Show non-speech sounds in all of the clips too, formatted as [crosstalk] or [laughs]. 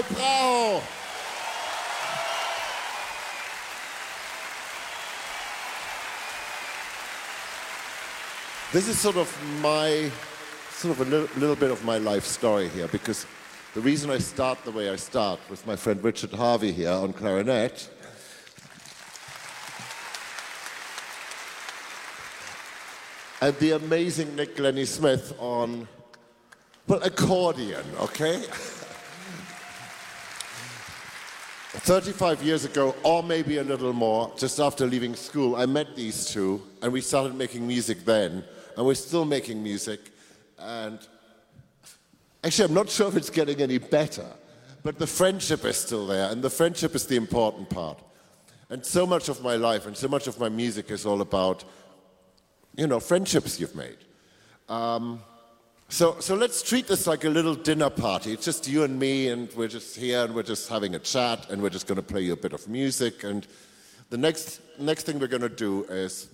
Ahoy, Bravo! This is sort of my, sort of a little, little bit of my life story here because the reason I start the way I start with my friend Richard Harvey here on clarinet and the amazing Nick Glennie Smith on, well, accordion, okay? [laughs] 35 years ago, or maybe a little more, just after leaving school, I met these two, and we started making music then, and we're still making music. And actually, I'm not [laughs] sure if it's getting any better, but the friendship is still there, and the friendship is the important part. And so much of my life and so much of my music is all about, you know, friendships you've made. Um, so, so let's treat this like a little dinner party. It's just you and me, and we're just here, and we're just having a chat, and we're just going to play you a bit of music. And the next, next thing we're going to do is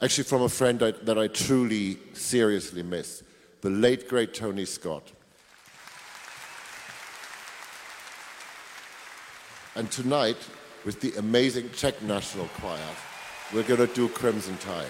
actually from a friend I, that I truly, seriously miss, the late, great Tony Scott. And tonight, with the amazing Czech National Choir, we're going to do Crimson Tide.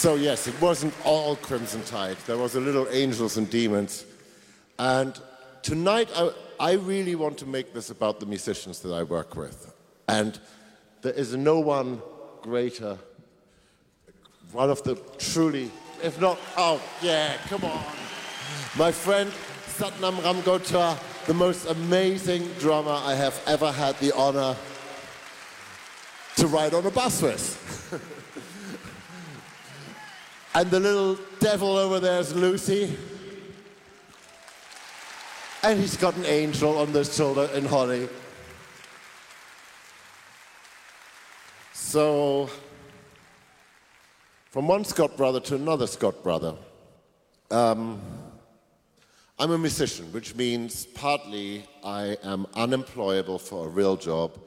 So, yes, it wasn't all Crimson Tide. There was a little angels and demons. And tonight, I, I really want to make this about the musicians that I work with. And there is no one greater, one of the truly, if not, oh, yeah, come on. My friend Satnam Ramgotra, the most amazing drummer I have ever had the honor to ride on a bus with. [laughs] and the little devil over there is Lucy. And he's got an angel on the shoulder in Holly. So, from one Scott brother to another Scott brother, um, I'm a musician, which means partly I am unemployable for a real job.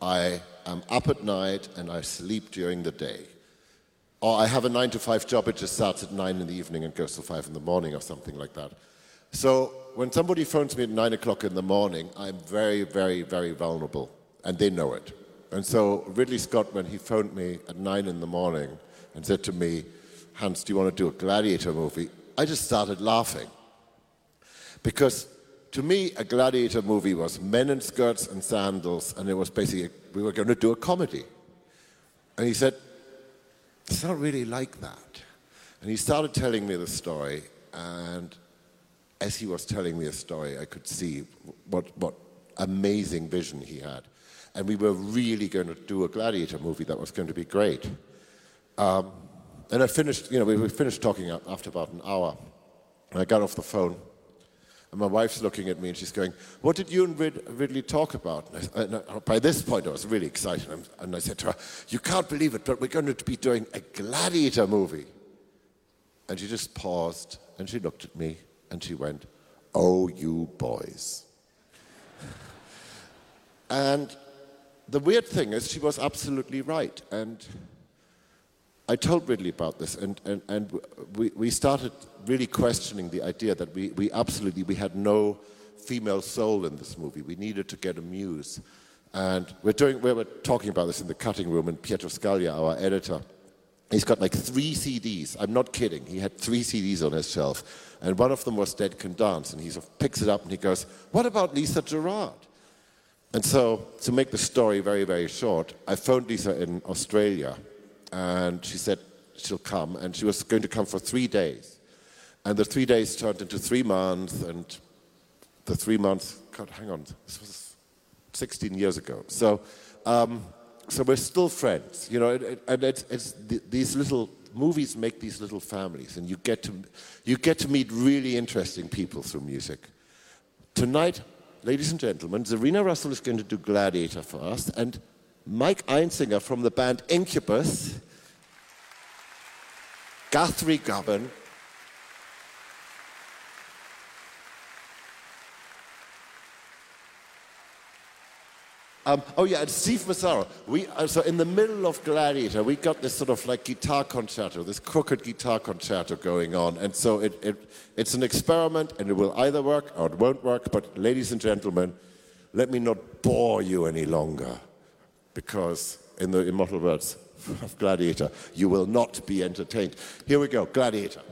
I am up at night and I sleep during the day. Or I have a nine to five job, it just starts at nine in the evening and goes to five in the morning or something like that. So when somebody phones me at nine o'clock in the morning, I'm very, very, very vulnerable, and they know it. And so Ridley Scott, when he phoned me at nine in the morning and said to me, Hans, do you want to do a gladiator movie? I just started laughing. Because to me, a gladiator movie was men in skirts and sandals, and it was basically, we were going to do a comedy. And he said, it's not really like that. And he started telling me the story, and as he was telling me a story, I could see what, what amazing vision he had. And we were really going to do a gladiator movie that was going to be great. Um, and I finished, you know, we, we finished talking after about an hour. And I got off the phone. And my wife's looking at me and she's going, What did you and Rid- Ridley talk about? And I, and uh, I, uh, by this point, I was really excited. And I said to her, You can't believe it, but we're going to be doing a gladiator movie. And she just paused and she looked at me and she went, Oh, you boys. [laughs] and the weird thing is, she was absolutely right. And I told Ridley about this, and, and, and we, we started really questioning the idea that we, we absolutely we had no female soul in this movie. We needed to get a muse. And we're doing, we were talking about this in the cutting room, and Pietro Scalia, our editor, he's got like three CDs. I'm not kidding. He had three CDs on his shelf, and one of them was Dead Can Dance. And he sort of picks it up and he goes, "What about Lisa Gerrard?" And so, to make the story very, very short, I phoned Lisa in Australia, and she said she'll come, and she was going to come for three days. And the three days turned into three months, and the three months, God, hang on, this was 16 years ago. So, um, so we're still friends, you know, it, and it's, it's these little movies make these little families, and you get to you get to meet really interesting people through music. Tonight, ladies and gentlemen, Czarina Russell is going to do Gladiator for us, and Mike Einziger from the band Incubus, Guthrie Govan, Um, oh yeah, and Steve Mazzaro. We uh, so in the middle of Gladiator, we got this sort of like guitar concerto, this crooked guitar concerto going on, and so it, it it's an experiment, and it will either work or it won't work. But ladies and gentlemen, let me not bore you any longer, because in the immortal words [laughs] of Gladiator, you will not be entertained. Here we go, Gladiator.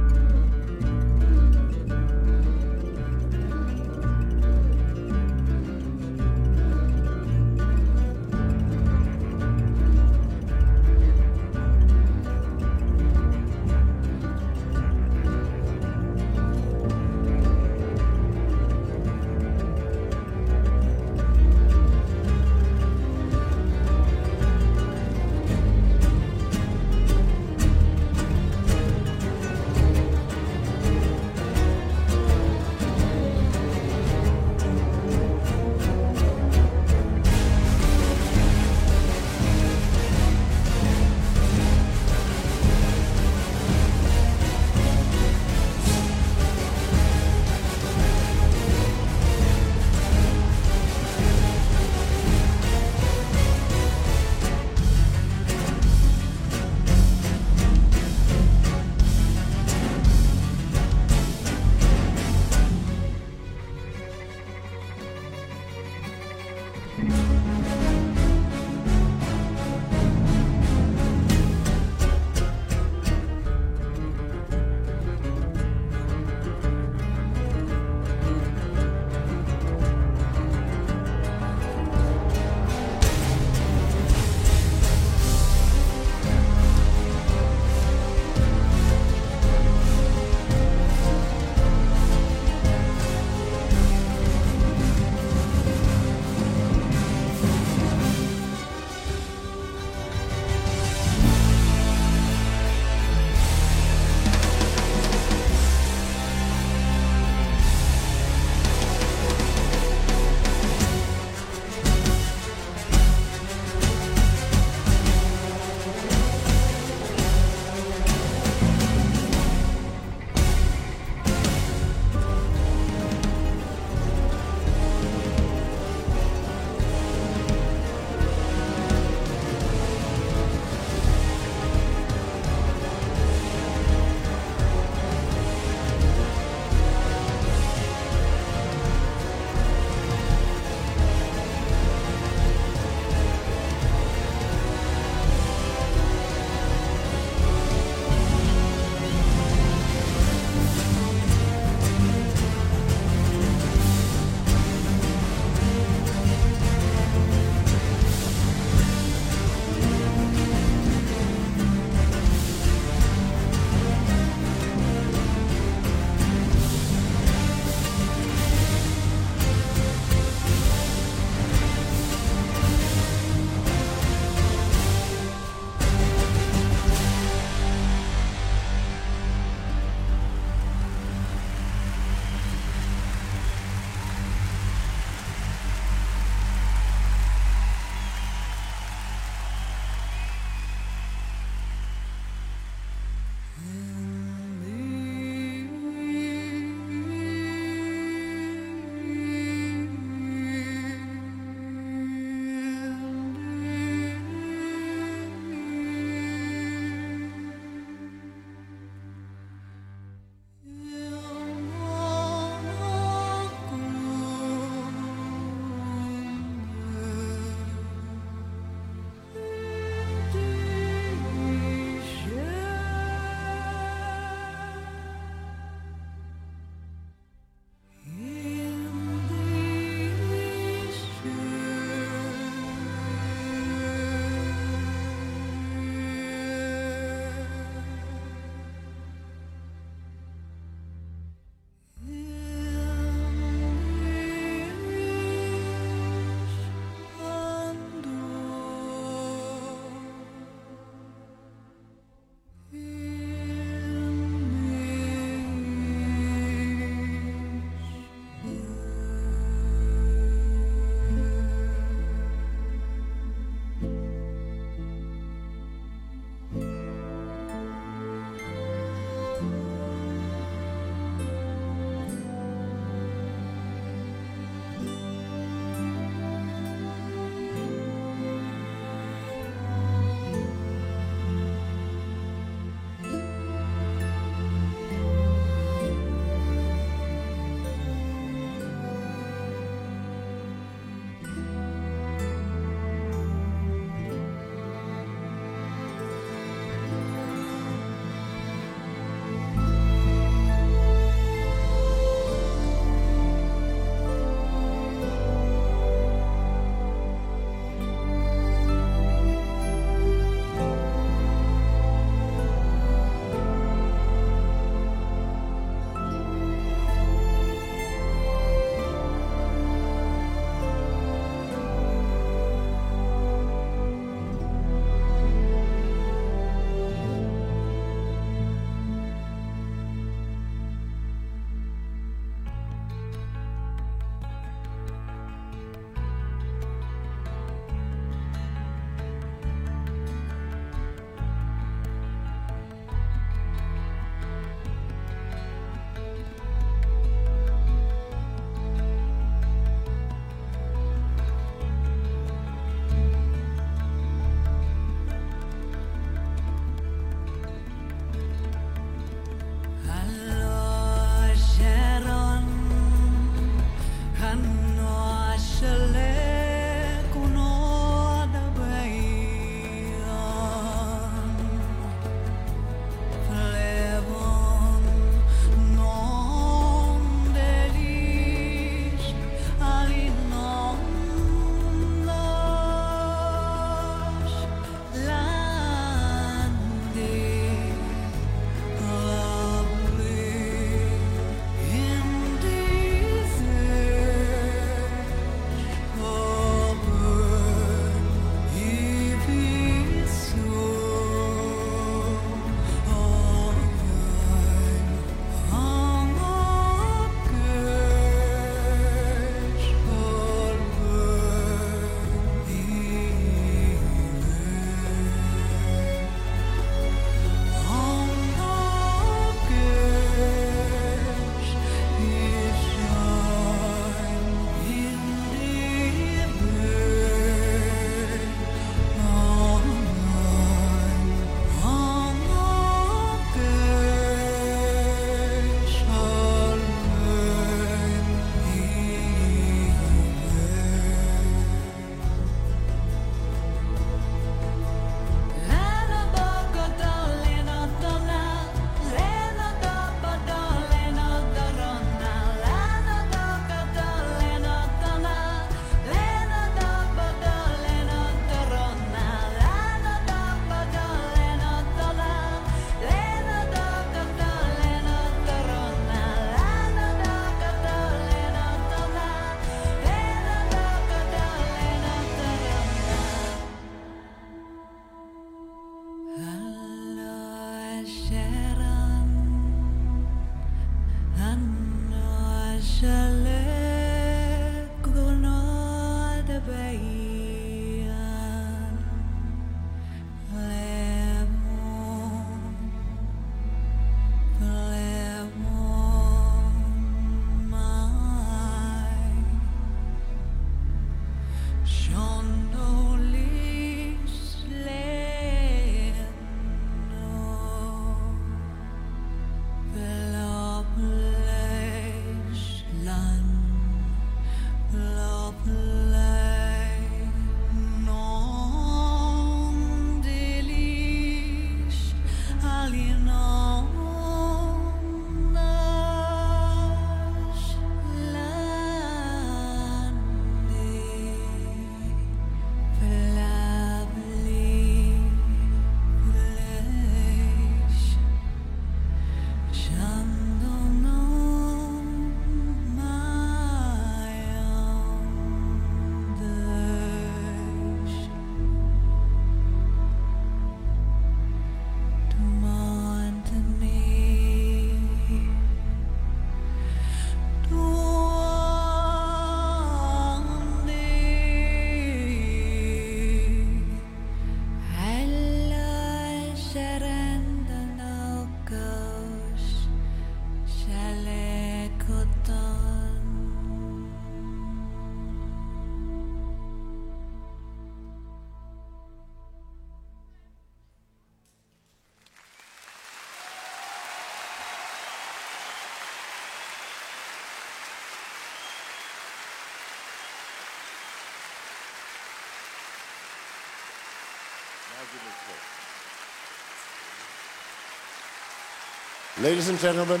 Ladies and gentlemen,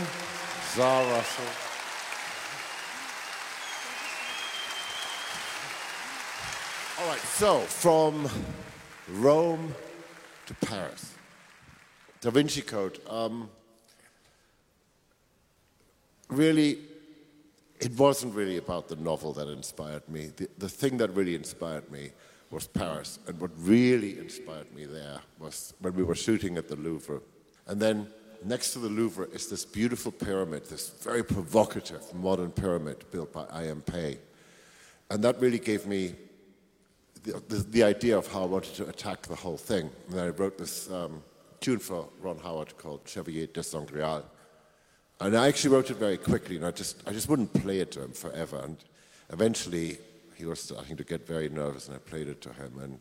Czarina Russell. All right, so from Rome to Paris. Da Vinci Code. Um, really, it wasn't really about the novel that inspired me. The, the thing that really inspired me was Paris. And what really inspired me there was when we were shooting at the Louvre. And then next to the Louvre is this beautiful pyramid, this very provocative modern pyramid built by I.M. Pei. And that really gave me the, the, the, idea of how I wanted to attack the whole thing. And then I wrote this um, tune for Ron Howard called Chevalier de Sangreal. And I actually wrote it very quickly, and I just, I just wouldn't play it to him forever. And eventually, he was starting to get very nervous, and I played it to him, and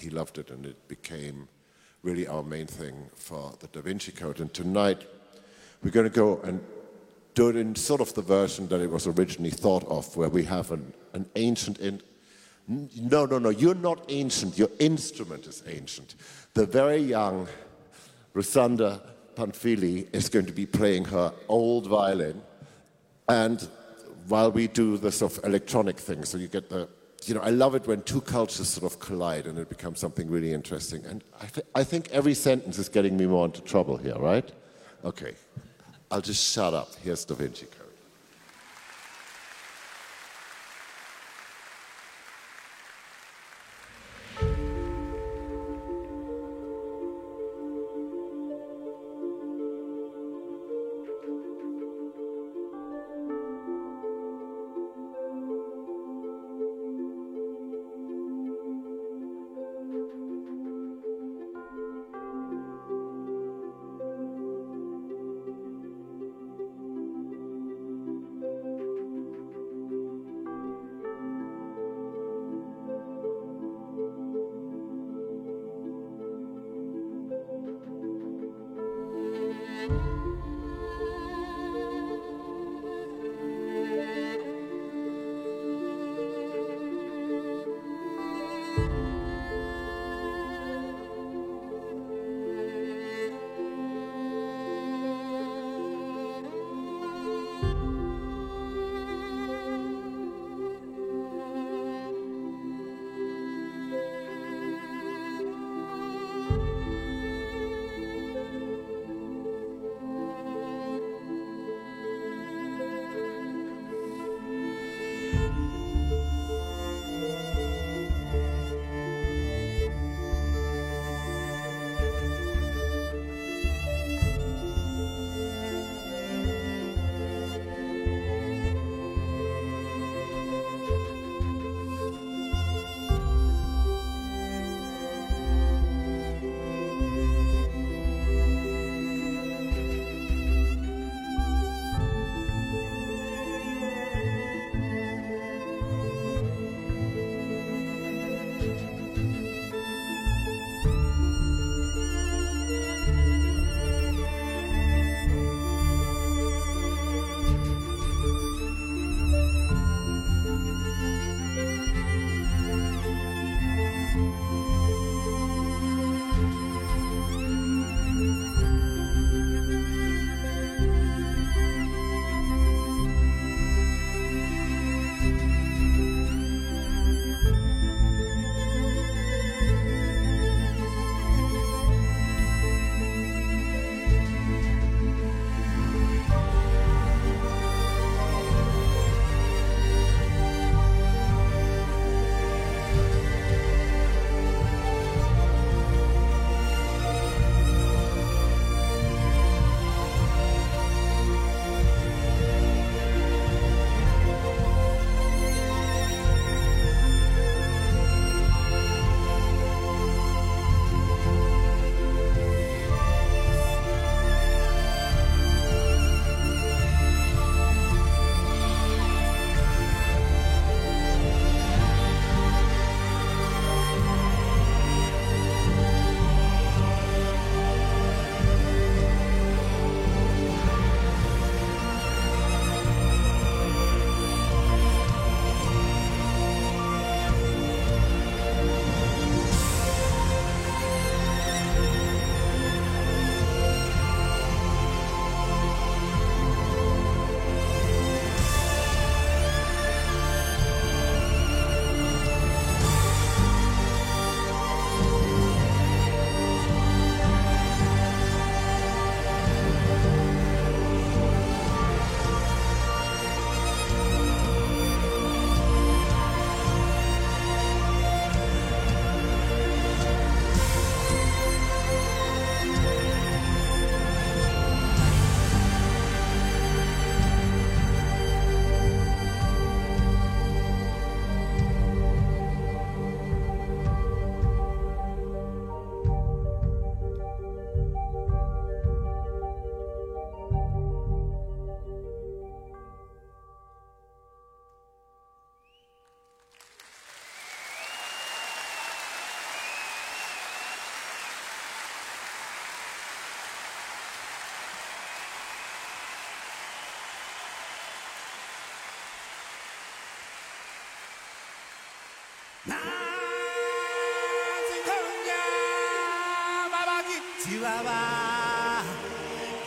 he loved it, and it became really our main thing for the Da Vinci Code. And tonight, we're going to go and do it in sort of the version that it was originally thought of, where we have an, an ancient. In- no, no, no, you're not ancient. Your instrument is ancient. The very young Rusanda Panfili is going to be playing her old violin, and while we do the sort of electronic thing, so you get the, you know, I love it when two cultures sort of collide and it becomes something really interesting. And I, th- I think every sentence is getting me more into trouble here, right? Okay, I'll just shut up. Here's Da Vinci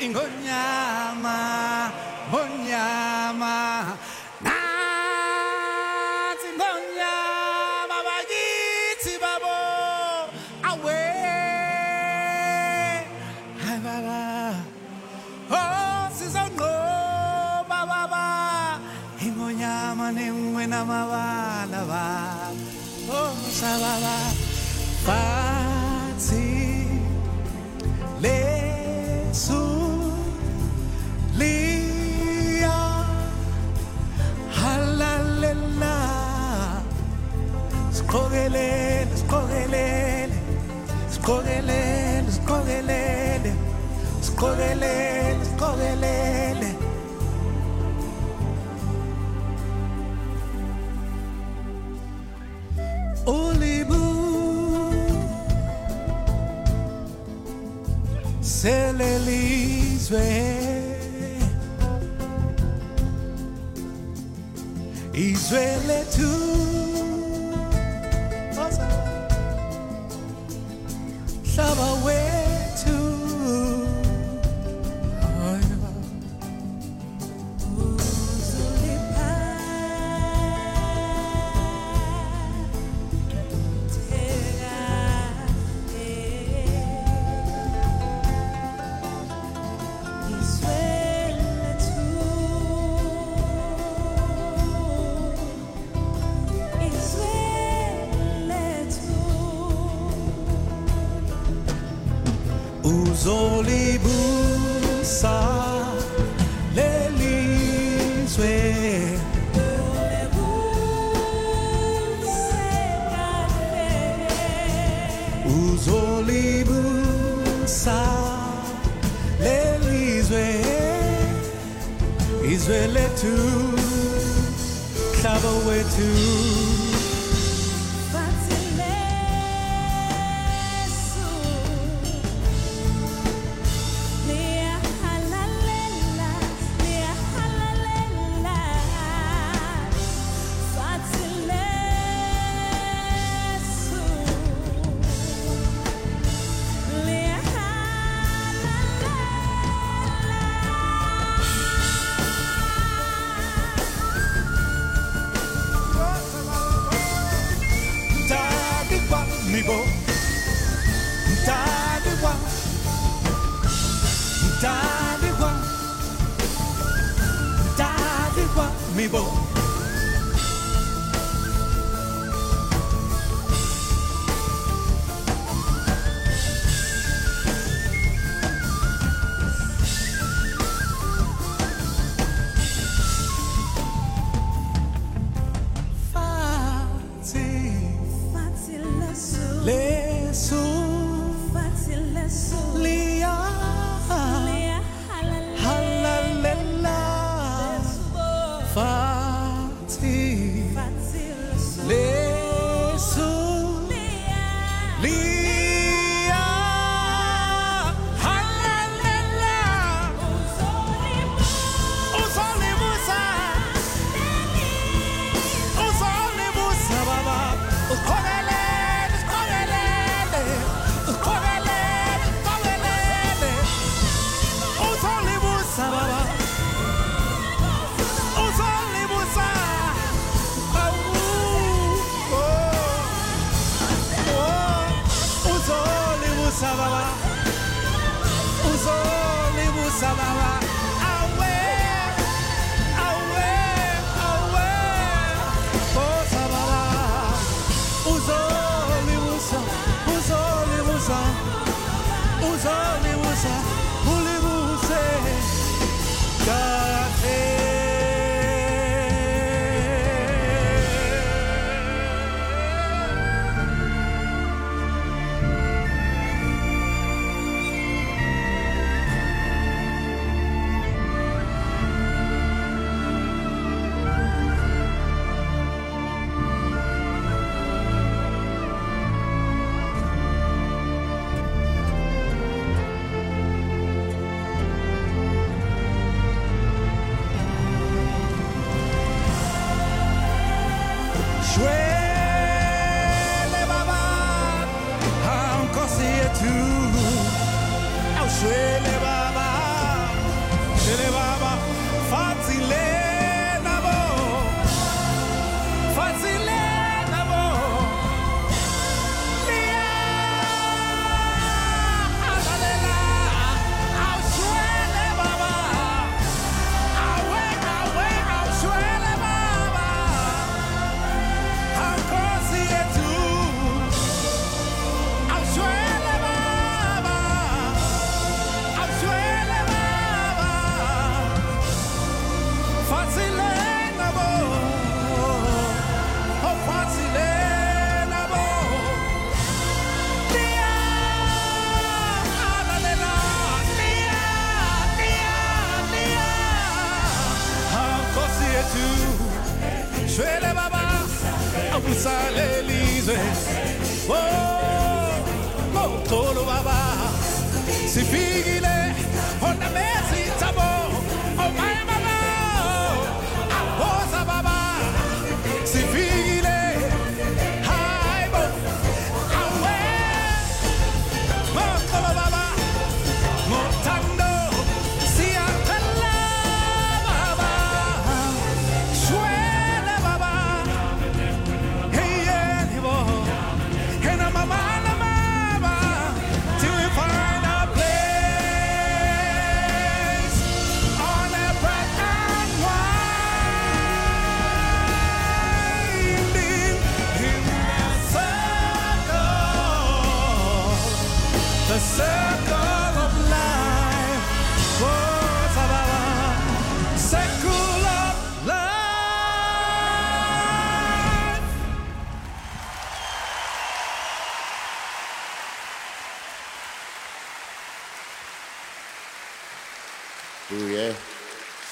ingonyama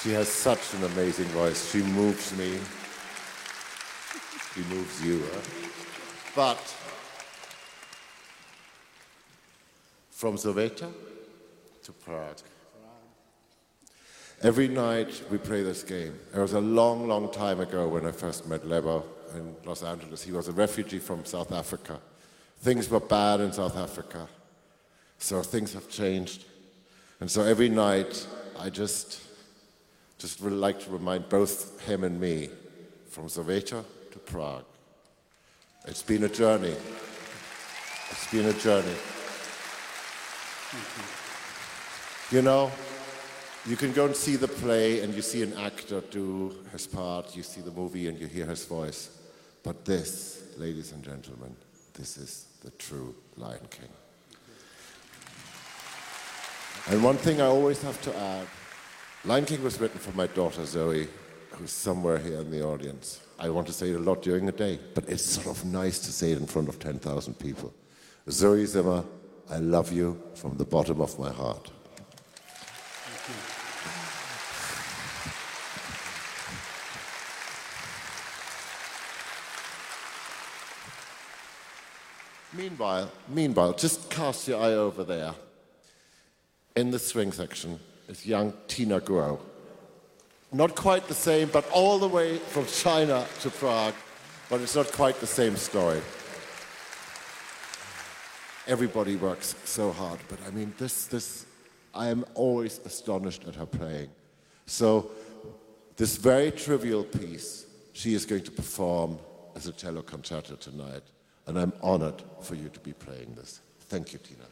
She has such an amazing voice. She moves me. She moves you. Huh? But from Soweto to Prague. Every night we play this game. It was a long, long time ago when I first met Lebo in Los Angeles. He was a refugee from South Africa. Things were bad in South Africa. So things have changed. And so every night, I just, just would like to remind both him and me from Soweto to Prague. It's been a journey. It's been a journey. You know, you can go and see the play and you see an actor do his part, you see the movie and you hear his voice. But this, ladies and gentlemen, this is the true Lion King. And one thing I always have to add Lion King was written for my daughter Zoe, who's somewhere here in the audience. I want to say it a lot during the day, but it's sort of nice to say it in front of 10,000 people. Zoe Zimmer, I love you from the bottom of my heart. Meanwhile, meanwhile, just cast your eye over there. In the swing section is young Tina Guo. Not quite the same, but all the way from China to Prague, but it's not quite the same story. Everybody works so hard, but I mean, this, this, I am always astonished at her playing. So, this very trivial piece, she is going to perform as a cello concerto tonight, and I'm honored for you to be playing this. Thank you, Tina.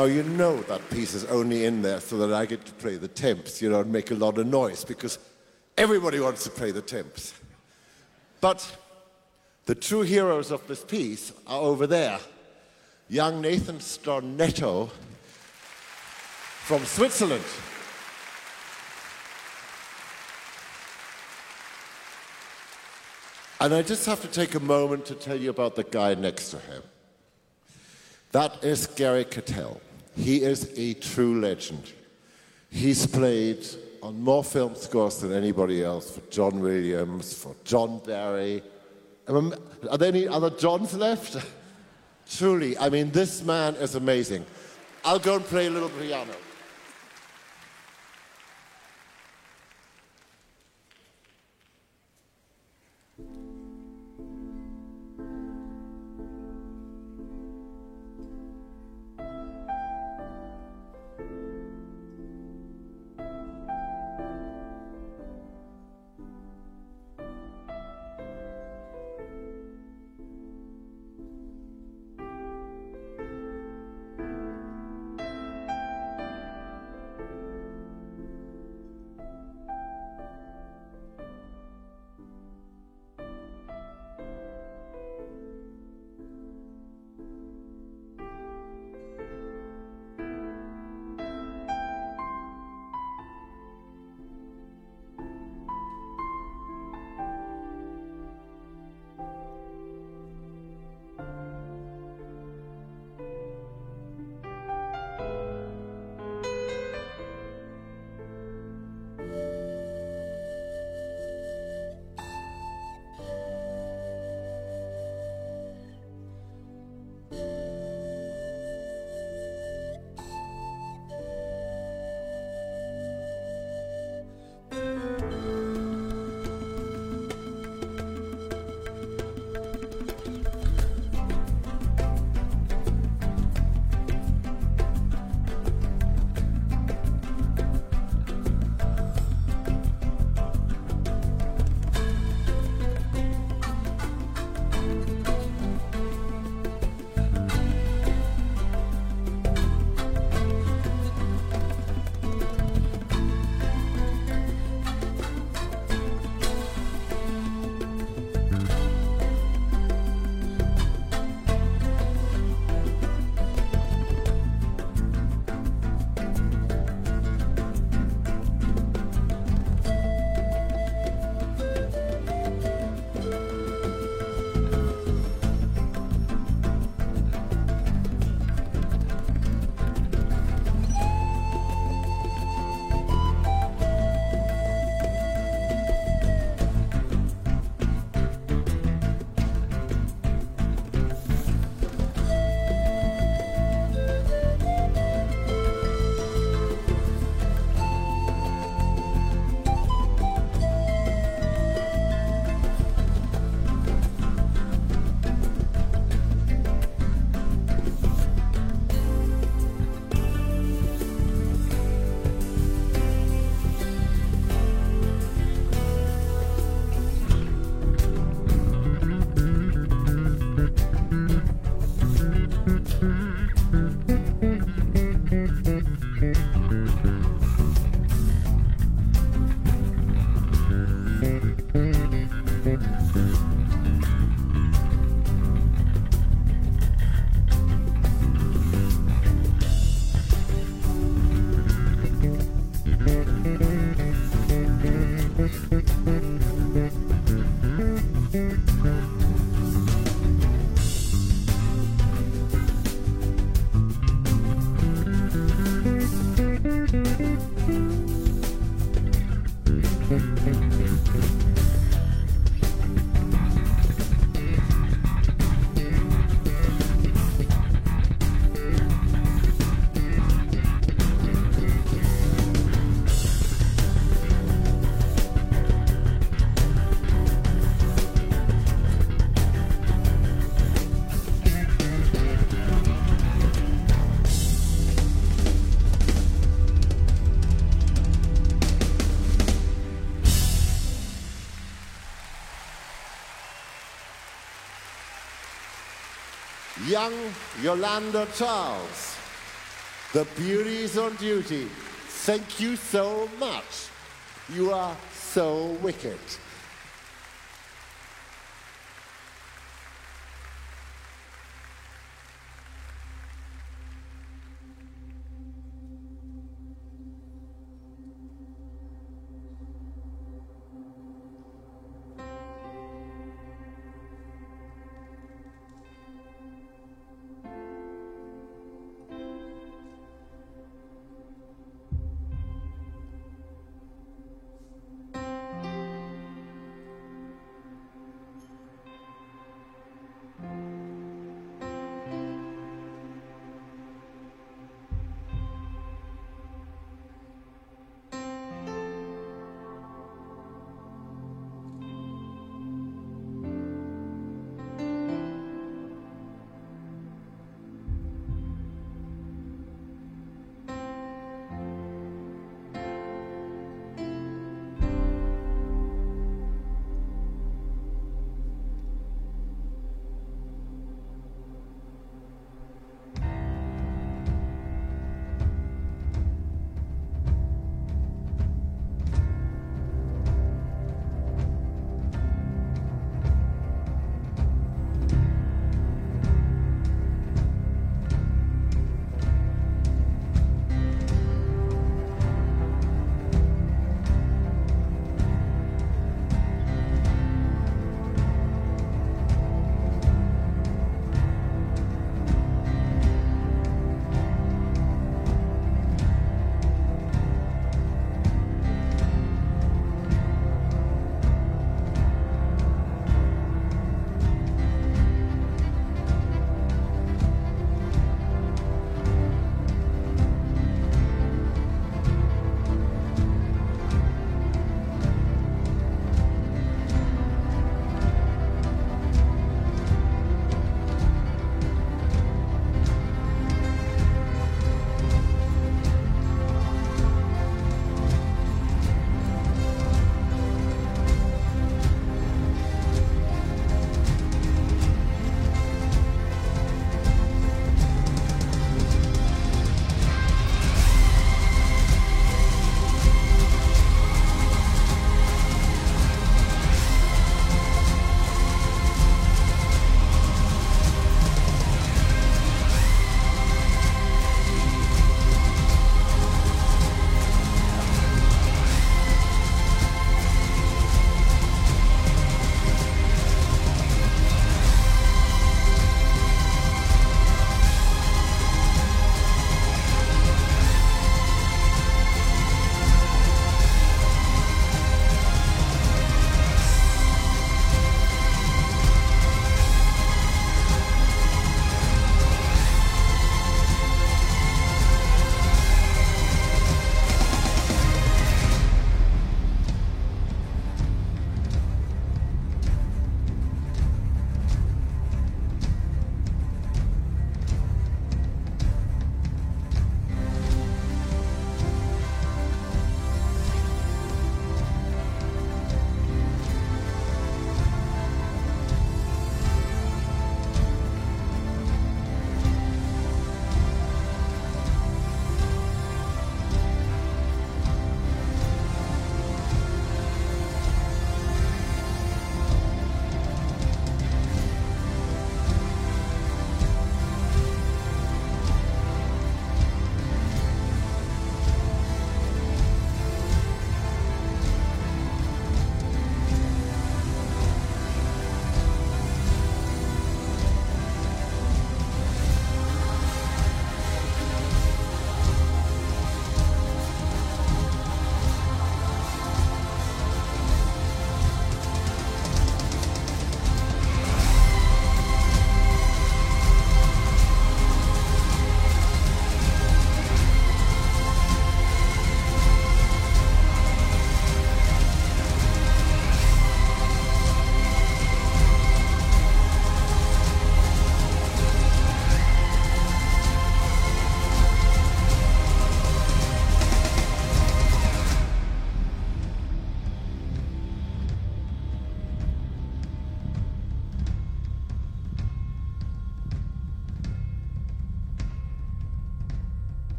Now you know that piece is only in there so that I get to play the temps, you know, and make a lot of noise because everybody wants to play the temps. But the true heroes of this piece are over there. Young Nathan Stornetto from Switzerland. And I just have to take a moment to tell you about the guy next to him. That is Gary Kettel. He is a true legend. He's played on more film scores than anybody else for John Williams, for John Barry. Are there any other Johns left? [laughs] Truly, I mean, this man is amazing. I'll go and play a little piano. Young Yolanda Charles. The beauties on duty, thank you so much. You are so wicked.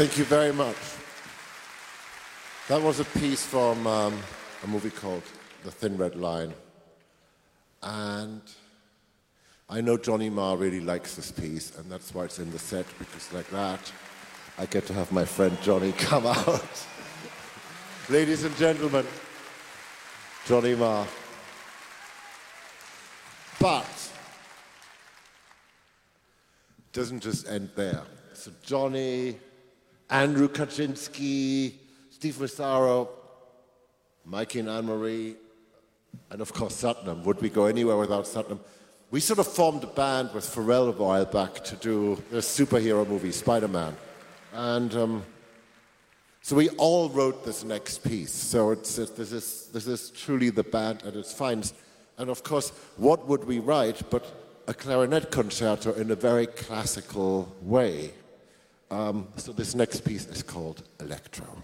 Thank you very much. That was a piece from um, a movie called The Thin Red Line. And I know Johnny Marr really likes this piece, and that's why it's in the set, because like that, I get to have my friend Johnny [laughs] come out. Ladies and gentlemen, Johnny Marr. But it doesn't just end there. So Johnny, Andrew Kawczynski, Steve Mazzaro, Mikey and Anne-Marie, and of course Satnam. Would we go anywhere without Satnam? We sort of formed a band with Pharrell a while back to do a superhero movie, Spider-Man. And um, so we all wrote this next piece. So it's, it, this, is, this is truly the band at its finest. And of course, what would we write but a clarinet concerto in a very classical way? Um, so this next piece is called Electro.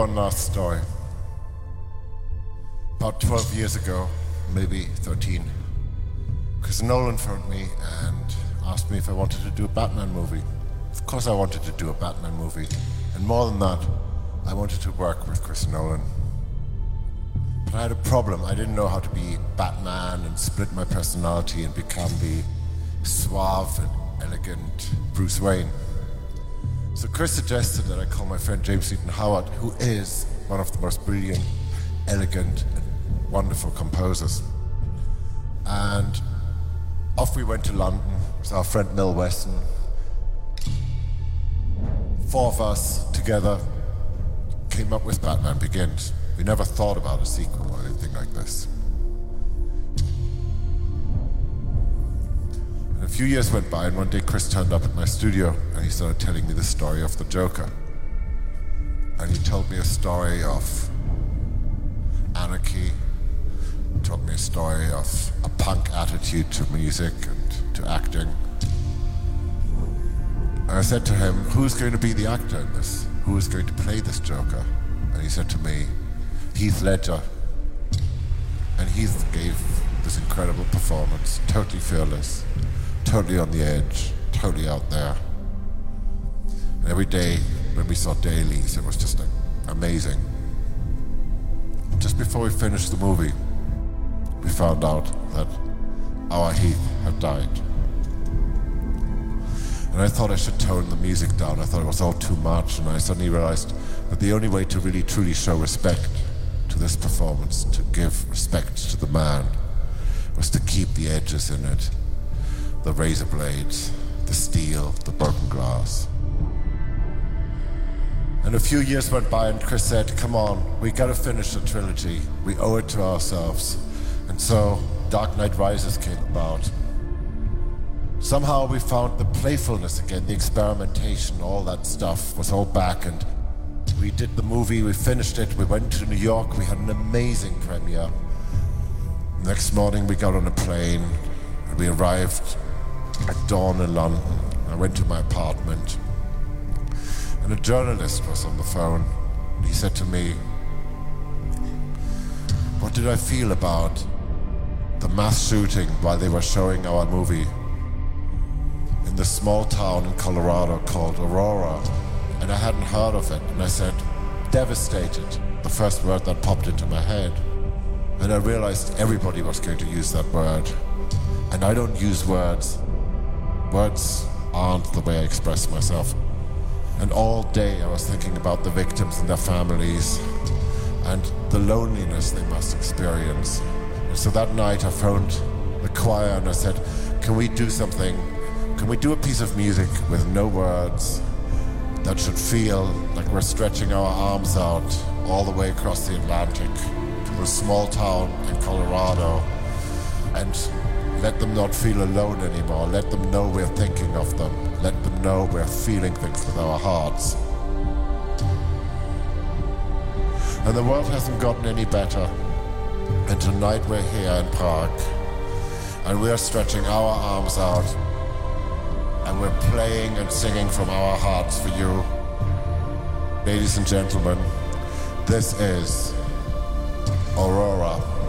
One last story. About 12 years ago, maybe 13, Chris Nolan phoned me and asked me if I wanted to do a Batman movie. Of course, I wanted to do a Batman movie. And more than that, I wanted to work with Chris Nolan. But I had a problem. I didn't know how to be Batman and split my personality and become the suave and elegant Bruce Wayne. So Chris suggested that I call my friend James Newton Howard, who is one of the most brilliant, elegant, and wonderful composers. And off we went to London with our friend Mel Wesson. Four of us together came up with Batman Begins. We never thought about a sequel or anything like this. A few years went by, and one day Chris turned up at my studio and he started telling me the story of the Joker. And he told me a story of anarchy, told me a story of a punk attitude to music and to acting. And I said to him, Who's going to be the actor in this? Who is going to play this Joker? And he said to me, Heath Ledger. And Heath gave this incredible performance, totally fearless, totally on the edge, totally out there. And every day when we saw dailies, it was just like amazing. Just before we finished the movie, we found out that our Heath had died. And I thought I should tone the music down. I thought it was all too much, and I suddenly realized that the only way to really truly show respect to this performance, to give respect to the man, was to keep the edges in it the razor blades, the steel, the broken glass. And a few years went by, and Chris said, Come on, we gotta finish the trilogy. We owe it to ourselves. And so Dark Knight Rises came about. Somehow we found the playfulness again, the experimentation, all that stuff was all back. And we did the movie, we finished it, we went to New York, we had an amazing premiere. Next morning we got on a plane, and we arrived at dawn in London. I went to my apartment, and a journalist was on the phone. And he said to me, What did I feel about the mass shooting while they were showing our movie in the small town in Colorado called Aurora? And I hadn't heard of it. And I said, Devastated, the first word that popped into my head. And I realized everybody was going to use that word. And I don't use words. Words aren't the way I express myself. And all day I was thinking about the victims and their families and the loneliness they must experience. And so that night I phoned the choir and I said, Can we do something? Can we do a piece of music with no words that should feel like we're stretching our arms out all the way across the Atlantic to a small town in Colorado and let them not feel alone anymore. Let them know we're thinking of them. Let them know we're feeling things with our hearts. And the world hasn't gotten any better. And tonight we're here in Prague. And we're stretching our arms out. And we're playing and singing from our hearts for you. Ladies and gentlemen, this is Aurora.